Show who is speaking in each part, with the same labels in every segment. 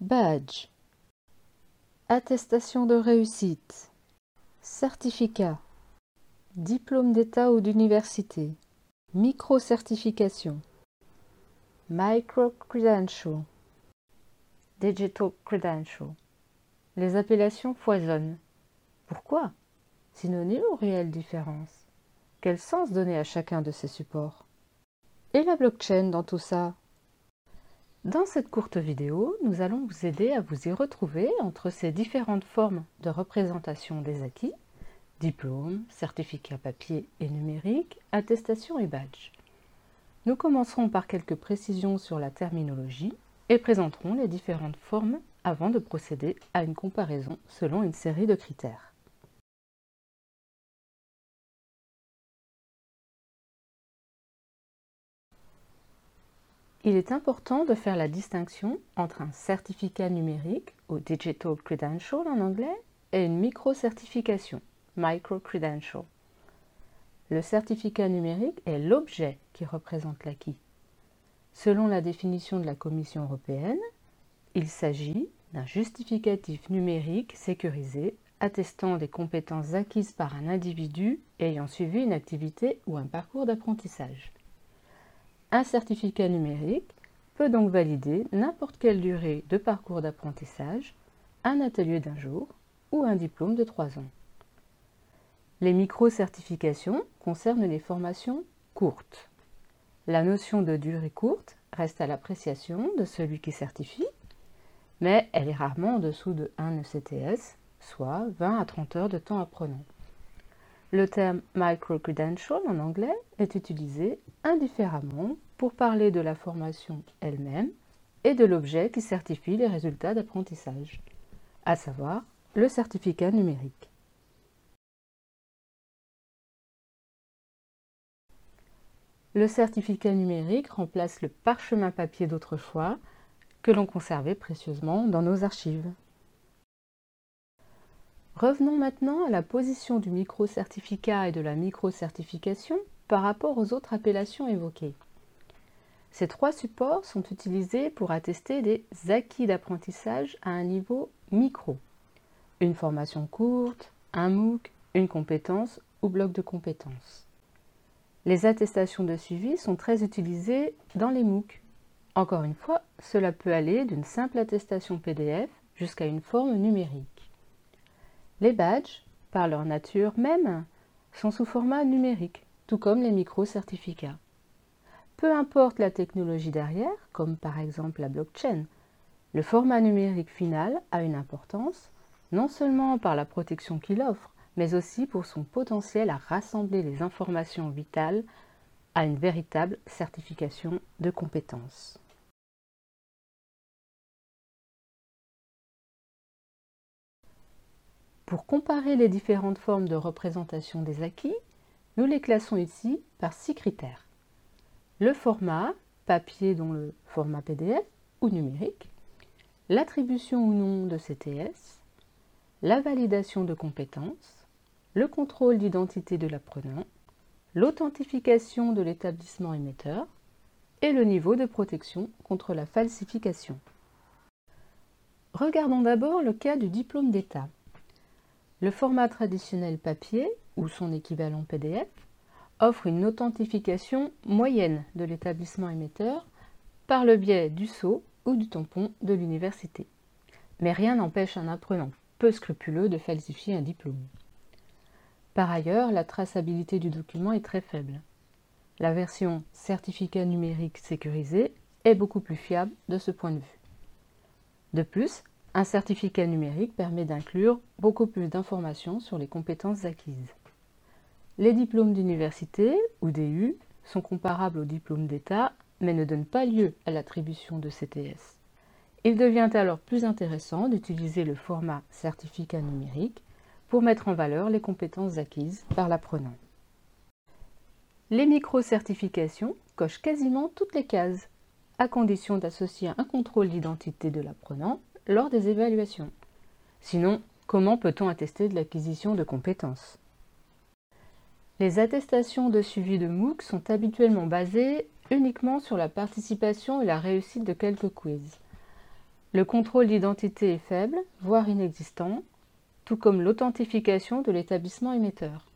Speaker 1: Badge. Attestation de réussite. Certificat. Diplôme d'État ou d'université. Micro-certification. Micro-credential. Digital credential. Les appellations foisonnent. Pourquoi? Synonyme ou réelle différence? Quel sens donner à chacun de ces supports? Et la blockchain dans tout ça? Dans cette courte vidéo, nous allons vous aider à vous y retrouver entre ces différentes formes de représentation des acquis diplôme, certificat papier et numérique, attestation et badge. Nous commencerons par quelques précisions sur la terminologie et présenterons les différentes formes avant de procéder à une comparaison selon une série de critères. Il est important de faire la distinction entre un certificat numérique, ou Digital Credential en anglais, et une micro-certification, Micro-Credential. Le certificat numérique est l'objet qui représente l'acquis. Selon la définition de la Commission européenne, il s'agit d'un justificatif numérique sécurisé attestant des compétences acquises par un individu ayant suivi une activité ou un parcours d'apprentissage. Un certificat numérique peut donc valider n'importe quelle durée de parcours d'apprentissage, un atelier d'un jour ou un diplôme de trois ans. Les micro-certifications concernent les formations courtes. La notion de durée courte reste à l'appréciation de celui qui certifie, mais elle est rarement en dessous de 1 ECTS, soit 20 à 30 heures de temps apprenant. Le terme micro-credential en anglais est utilisé indifféremment pour parler de la formation elle-même et de l'objet qui certifie les résultats d'apprentissage, à savoir le certificat numérique. Le certificat numérique remplace le parchemin papier d'autrefois que l'on conservait précieusement dans nos archives. Revenons maintenant à la position du micro-certificat et de la micro-certification par rapport aux autres appellations évoquées. Ces trois supports sont utilisés pour attester des acquis d'apprentissage à un niveau micro. Une formation courte, un MOOC, une compétence ou bloc de compétences. Les attestations de suivi sont très utilisées dans les MOOC. Encore une fois, cela peut aller d'une simple attestation PDF jusqu'à une forme numérique. Les badges, par leur nature même, sont sous format numérique, tout comme les micro-certificats. Peu importe la technologie derrière, comme par exemple la blockchain, le format numérique final a une importance, non seulement par la protection qu'il offre, mais aussi pour son potentiel à rassembler les informations vitales à une véritable certification de compétences. Pour comparer les différentes formes de représentation des acquis, nous les classons ici par six critères. Le format, papier dont le format PDF ou numérique, l'attribution ou non de CTS, la validation de compétences, le contrôle d'identité de l'apprenant, l'authentification de l'établissement émetteur et le niveau de protection contre la falsification. Regardons d'abord le cas du diplôme d'État. Le format traditionnel papier, ou son équivalent PDF, offre une authentification moyenne de l'établissement émetteur par le biais du sceau ou du tampon de l'université. Mais rien n'empêche un apprenant peu scrupuleux de falsifier un diplôme. Par ailleurs, la traçabilité du document est très faible. La version certificat numérique sécurisé est beaucoup plus fiable de ce point de vue. De plus, un certificat numérique permet d'inclure beaucoup plus d'informations sur les compétences acquises. Les diplômes d'université ou DU sont comparables aux diplômes d'État mais ne donnent pas lieu à l'attribution de CTS. Il devient alors plus intéressant d'utiliser le format certificat numérique pour mettre en valeur les compétences acquises par l'apprenant. Les micro-certifications cochent quasiment toutes les cases, à condition d'associer un contrôle d'identité de l'apprenant lors des évaluations. Sinon, comment peut-on attester de l'acquisition de compétences? Les attestations de suivi de MOOC sont habituellement basées uniquement sur la participation et la réussite de quelques quiz. Le contrôle d'identité est faible, voire inexistant, tout comme l'authentification de l'établissement émetteur.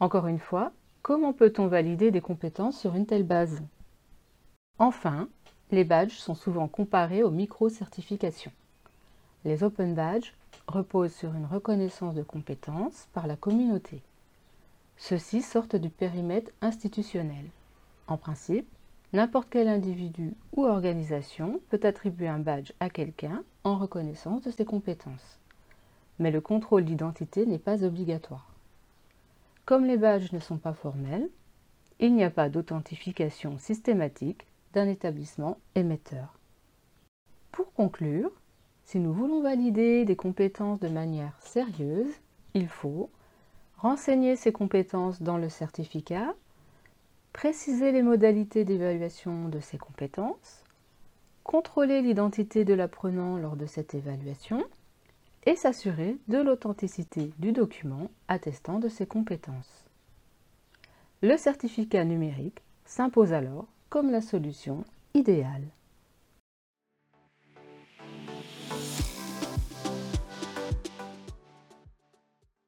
Speaker 1: Encore une fois, comment peut-on valider des compétences sur une telle base? Enfin, les badges sont souvent comparés aux micro-certifications. Les Open Badges reposent sur une reconnaissance de compétences par la communauté. Ceux-ci sortent du périmètre institutionnel. En principe, n'importe quel individu ou organisation peut attribuer un badge à quelqu'un en reconnaissance de ses compétences. Mais le contrôle d'identité n'est pas obligatoire. Comme les badges ne sont pas formels, il n'y a pas d'authentification systématique d'un établissement émetteur. Pour conclure, si nous voulons valider des compétences de manière sérieuse, il faut renseigner ces compétences dans le certificat, préciser les modalités d'évaluation de ces compétences, contrôler l'identité de l'apprenant lors de cette évaluation et s'assurer de l'authenticité du document attestant de ses compétences. Le certificat numérique s'impose alors comme la solution idéale.